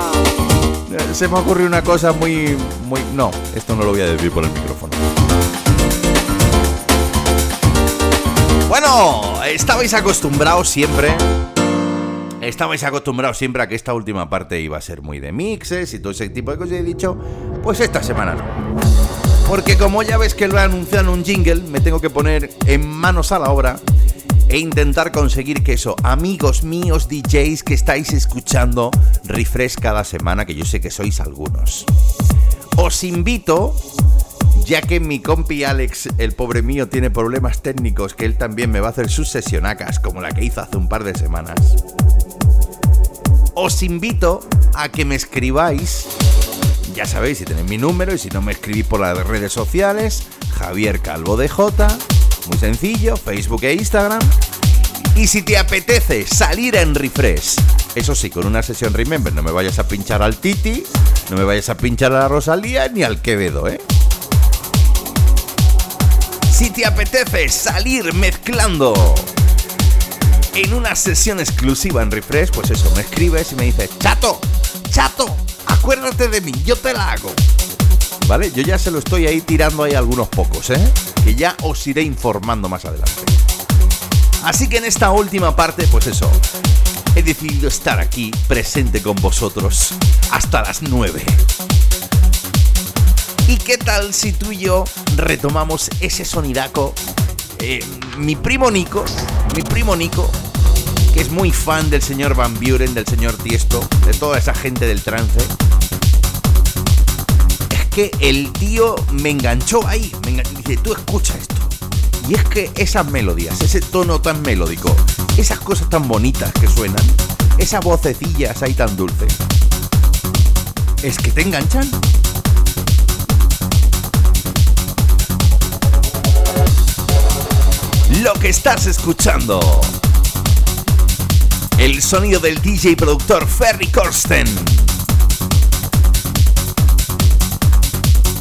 Speaker 3: Eh, Se me ocurrió una cosa muy, muy... No, esto no lo voy a decir por el micrófono. Bueno, estabais acostumbrados siempre Estabais acostumbrados siempre a que esta última parte iba a ser muy de mixes y todo ese tipo de cosas y he dicho, pues esta semana no. Porque como ya ves que lo anunciado en un jingle, me tengo que poner en manos a la obra e intentar conseguir que eso, amigos míos DJs que estáis escuchando refresh cada semana, que yo sé que sois algunos. Os invito, ya que mi compi Alex, el pobre mío, tiene problemas técnicos, que él también me va a hacer sus sesionacas, como la que hizo hace un par de semanas os invito a que me escribáis. Ya sabéis, si tenéis mi número y si no me escribís por las redes sociales, Javier Calvo DJ, muy sencillo, Facebook e Instagram. Y si te apetece salir en refresh, eso sí, con una sesión Remember, no me vayas a pinchar al Titi, no me vayas a pinchar a la Rosalía ni al Quevedo, ¿eh? Si te apetece salir mezclando en una sesión exclusiva en Refresh, pues eso, me escribes y me dices, chato, chato, acuérdate de mí, yo te la hago. ¿Vale? Yo ya se lo estoy ahí tirando ahí algunos pocos, ¿eh? Que ya os iré informando más adelante. Así que en esta última parte, pues eso, he decidido estar aquí presente con vosotros hasta las 9. ¿Y qué tal si tú y yo retomamos ese sonidaco eh, mi primo Nico, mi primo Nico, que es muy fan del señor Van Buren, del señor Tiesto, de toda esa gente del trance. Es que el tío me enganchó ahí, me enganchó, dice, tú escucha esto. Y es que esas melodías, ese tono tan melódico, esas cosas tan bonitas que suenan, esas vocecillas ahí tan dulces, es que te enganchan. Lo que estás escuchando. El sonido del DJ productor Ferry Corsten.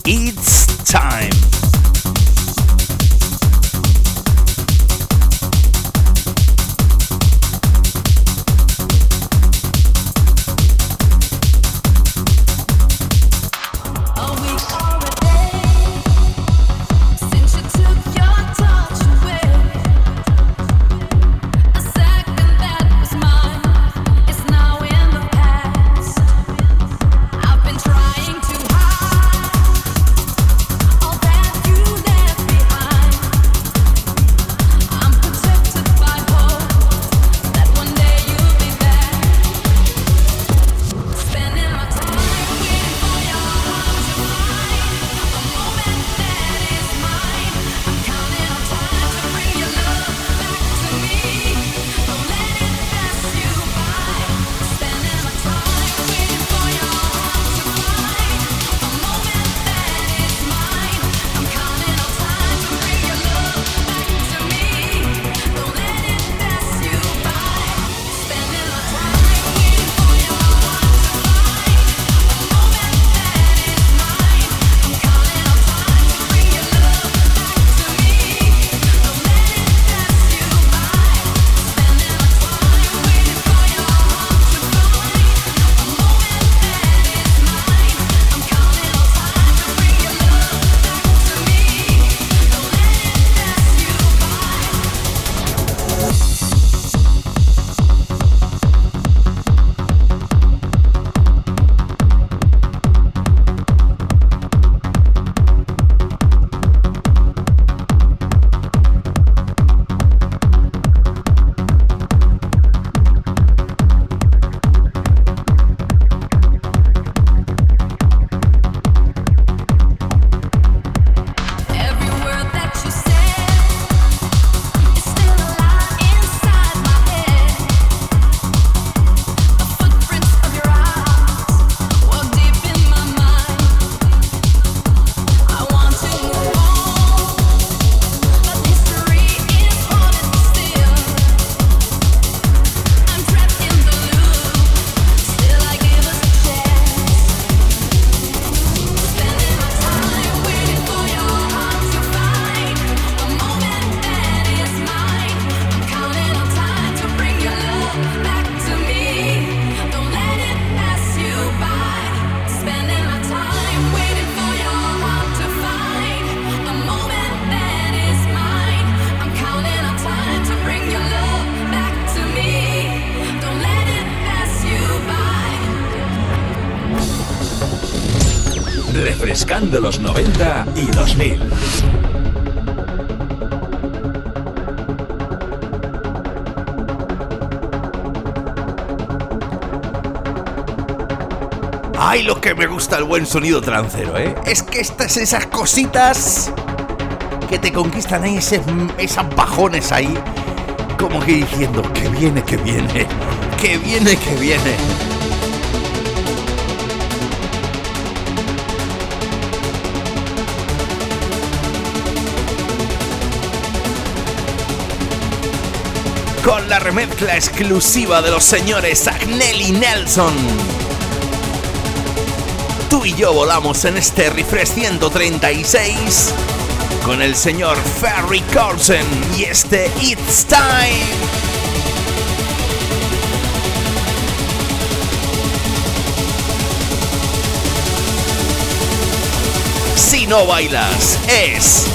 Speaker 3: It's time.
Speaker 5: Sonido trancero, ¿eh? Es que estas esas cositas que te conquistan ahí, ese, esas bajones ahí, como que diciendo, que viene, que viene, que viene, que viene. Con la remezcla exclusiva de los señores Agnelli Nelson tú y yo volamos en este refresh 136 con el señor Ferry Carlson y este It's Time. Si no bailas es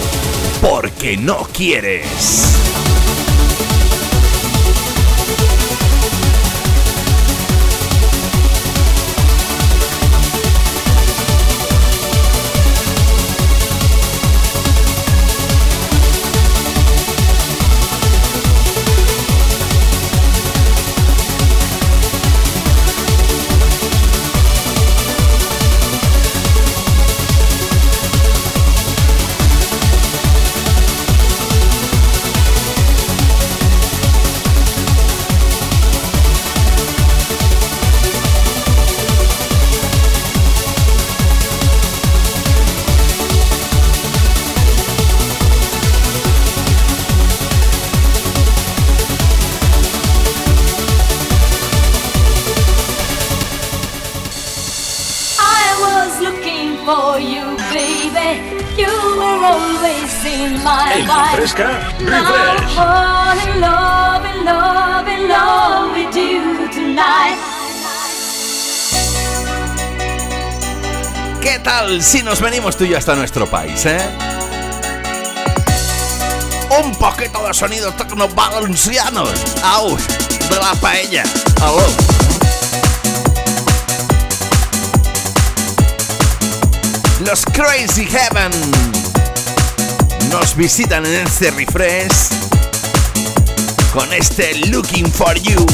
Speaker 5: porque no quieres. ¿Qué tal si nos venimos tú y yo hasta nuestro país, eh? Un poquito de sonido tecno valencianos. ¡Au! De la paella. ¡Aló! Los Crazy Heaven nos visitan en este refresh con este Looking for You.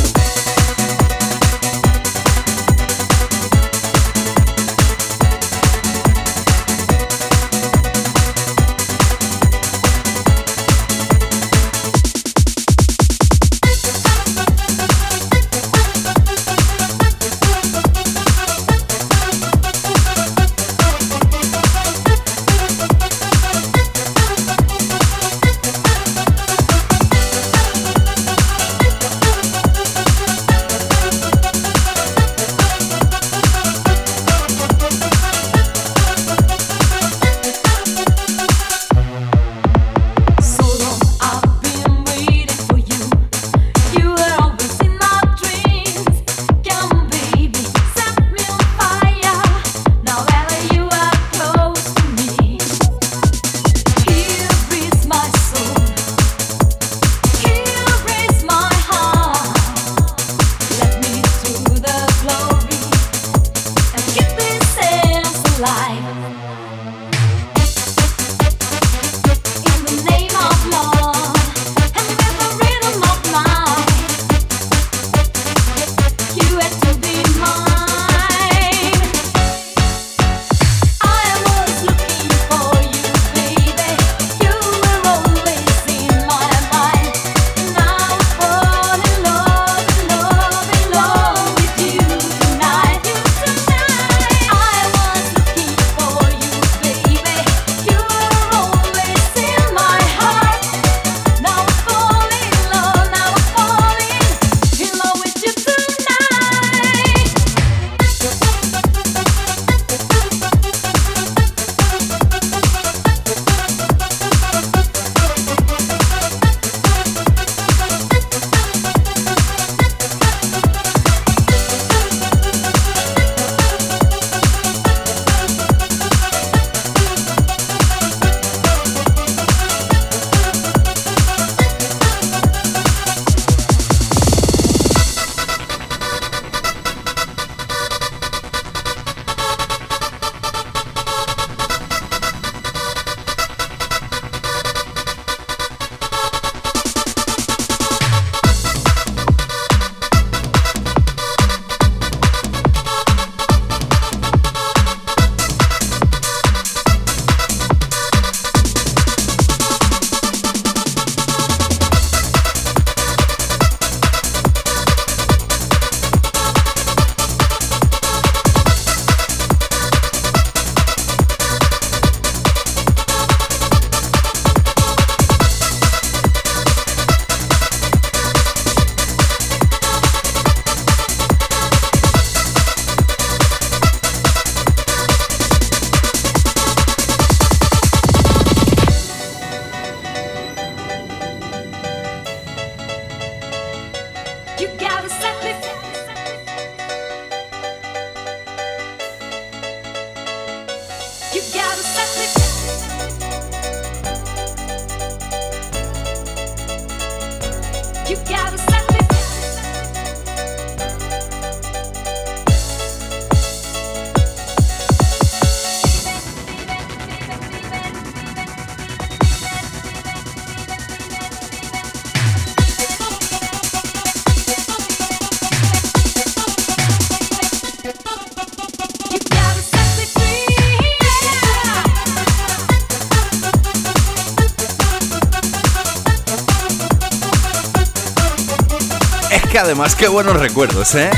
Speaker 3: Además qué buenos recuerdos, ¿eh?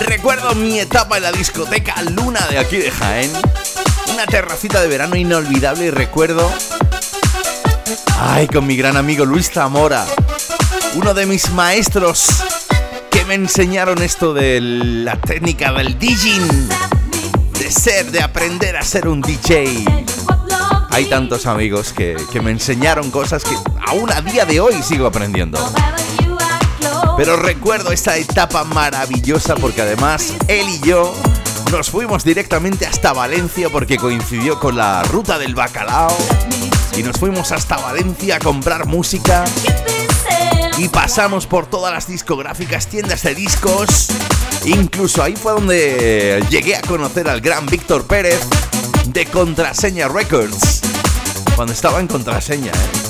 Speaker 3: Recuerdo mi etapa en la discoteca Luna de aquí de Jaén. Una terracita de verano inolvidable y recuerdo... Ay, con mi gran amigo Luis Zamora. Uno de mis maestros que me enseñaron esto de la técnica del DJing. De ser, de aprender a ser un DJ. Hay tantos amigos que, que me enseñaron cosas que aún a día de hoy sigo aprendiendo. Pero recuerdo esta etapa maravillosa porque además él y yo nos fuimos directamente hasta Valencia porque coincidió con la ruta del bacalao y nos fuimos hasta Valencia a comprar música y pasamos por todas las discográficas, tiendas de discos. Incluso ahí fue donde llegué a conocer al gran Víctor Pérez de Contraseña Records. Cuando estaba en Contraseña, ¿eh?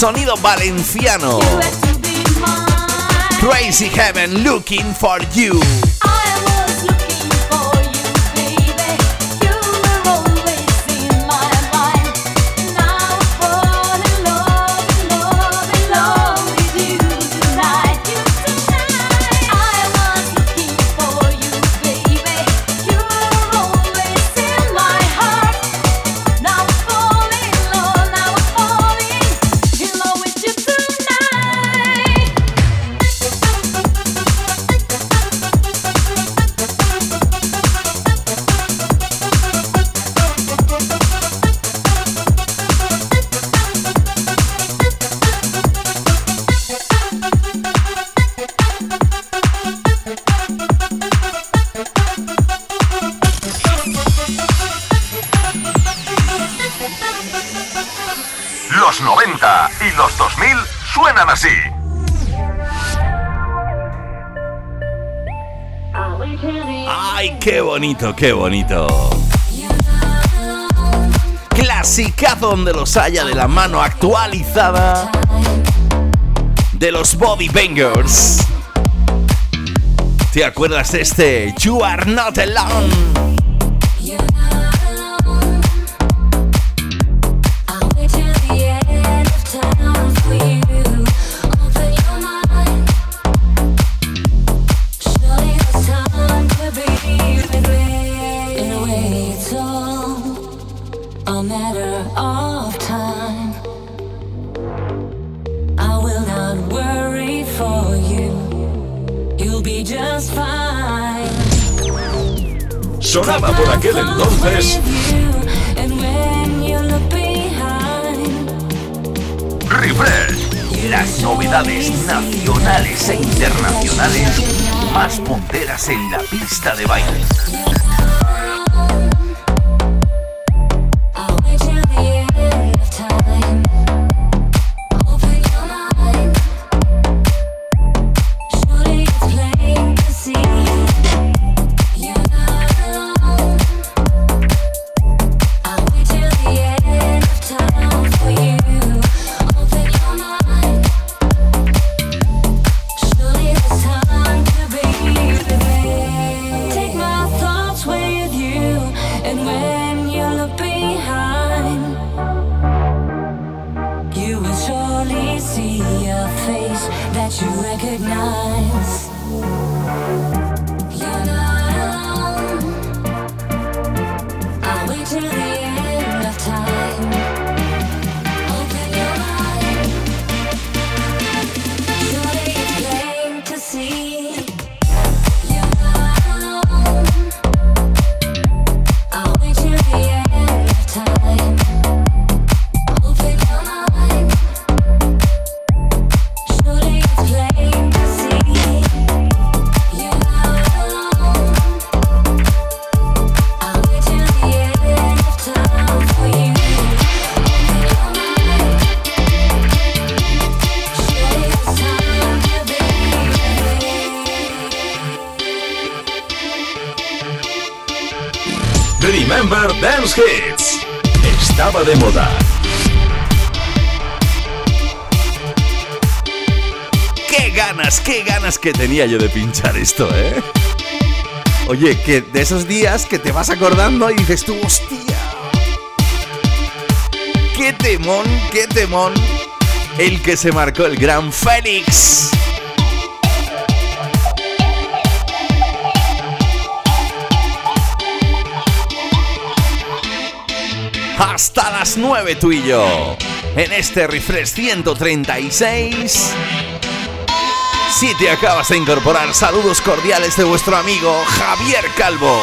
Speaker 3: Sonido valenciano. Crazy Heaven looking for you. Bonito, qué bonito. Clasicazo donde los haya de la mano actualizada de los Body Bangers. ¿Te acuerdas de este You Are Not Alone?
Speaker 2: Sonaba por aquel entonces.
Speaker 5: Refresh. Las novedades nacionales e internacionales más punteras en la pista de baile.
Speaker 3: Que tenía yo de pinchar esto, eh! Oye, que de esos días que te vas acordando y dices tú, hostia. ¡Qué temón, qué temón! El que se marcó el gran Félix. Hasta las 9 tú y yo. En este refresh 136. Si te acabas de incorporar, saludos cordiales de vuestro amigo Javier Calvo.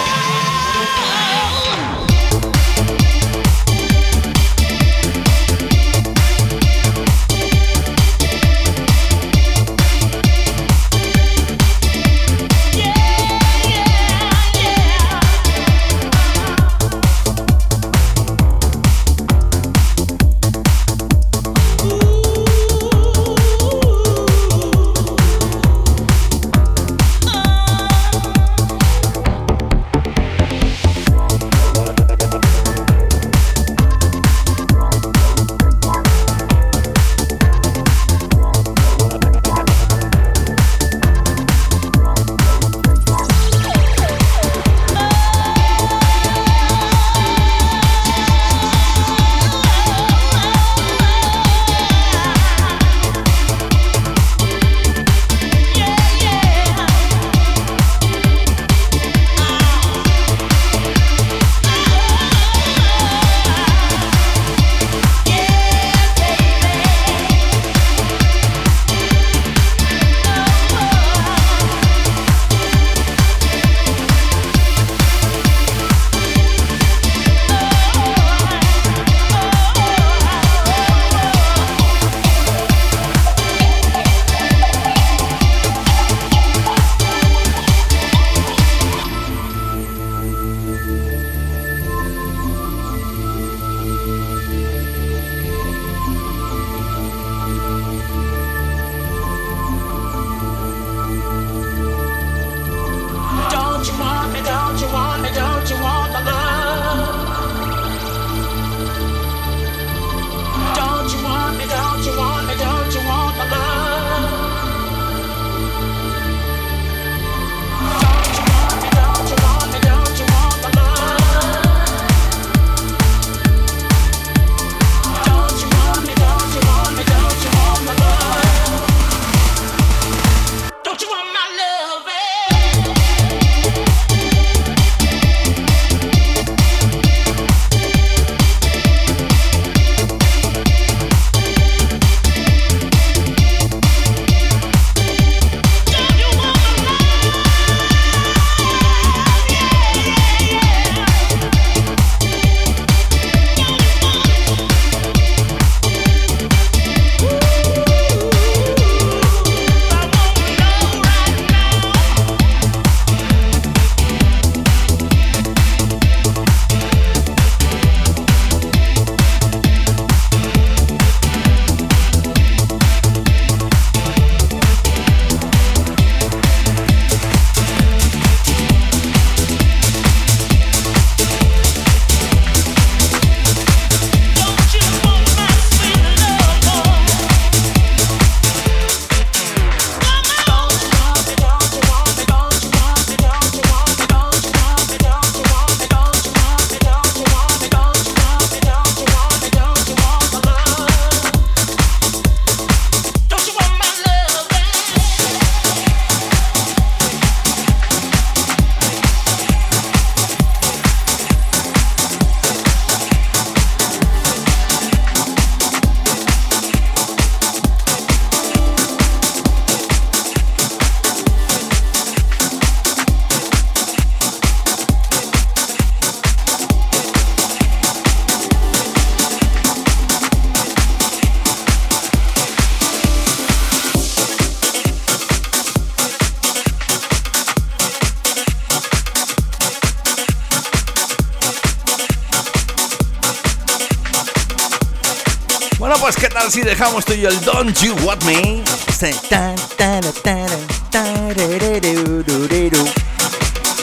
Speaker 3: Si dejamos tú y yo el Don't You Want Me.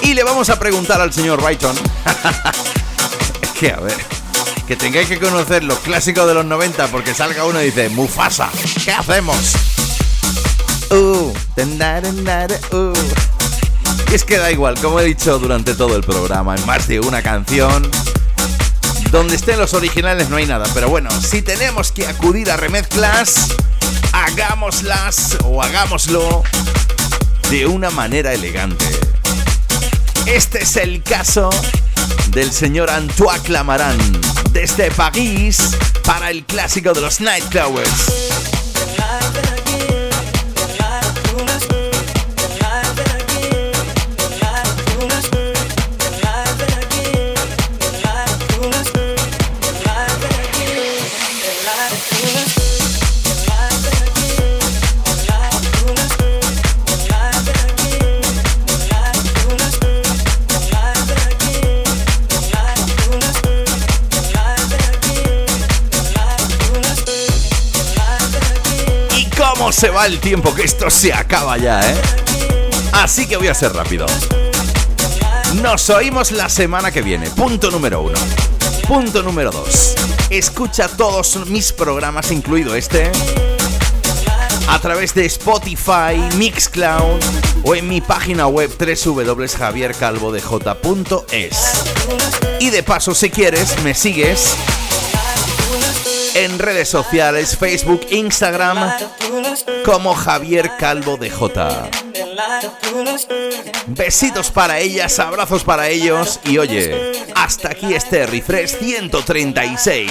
Speaker 3: Y le vamos a preguntar al señor Brighton que a ver, que tengáis que conocer los clásicos de los 90 porque salga uno y dice, Mufasa, ¿qué hacemos? Uh, uh. Y es que da igual, como he dicho durante todo el programa, en más de una canción, donde estén los originales no hay nada, pero bueno, si tenemos que acudir a remezclas, hagámoslas o hagámoslo de una manera elegante. Este es el caso del señor Antoine Clamaran desde París para el clásico de los Nightcrawlers. Se va el tiempo, que esto se acaba ya, ¿eh? Así que voy a ser rápido. Nos oímos la semana que viene. Punto número uno. Punto número dos. Escucha todos mis programas, incluido este, a través de Spotify, Mixcloud o en mi página web www.javiercalvodej.es. Y de paso, si quieres, me sigues en redes sociales, Facebook, Instagram, como Javier Calvo de J. Besitos para ellas, abrazos para ellos y oye, hasta aquí este refresh 136.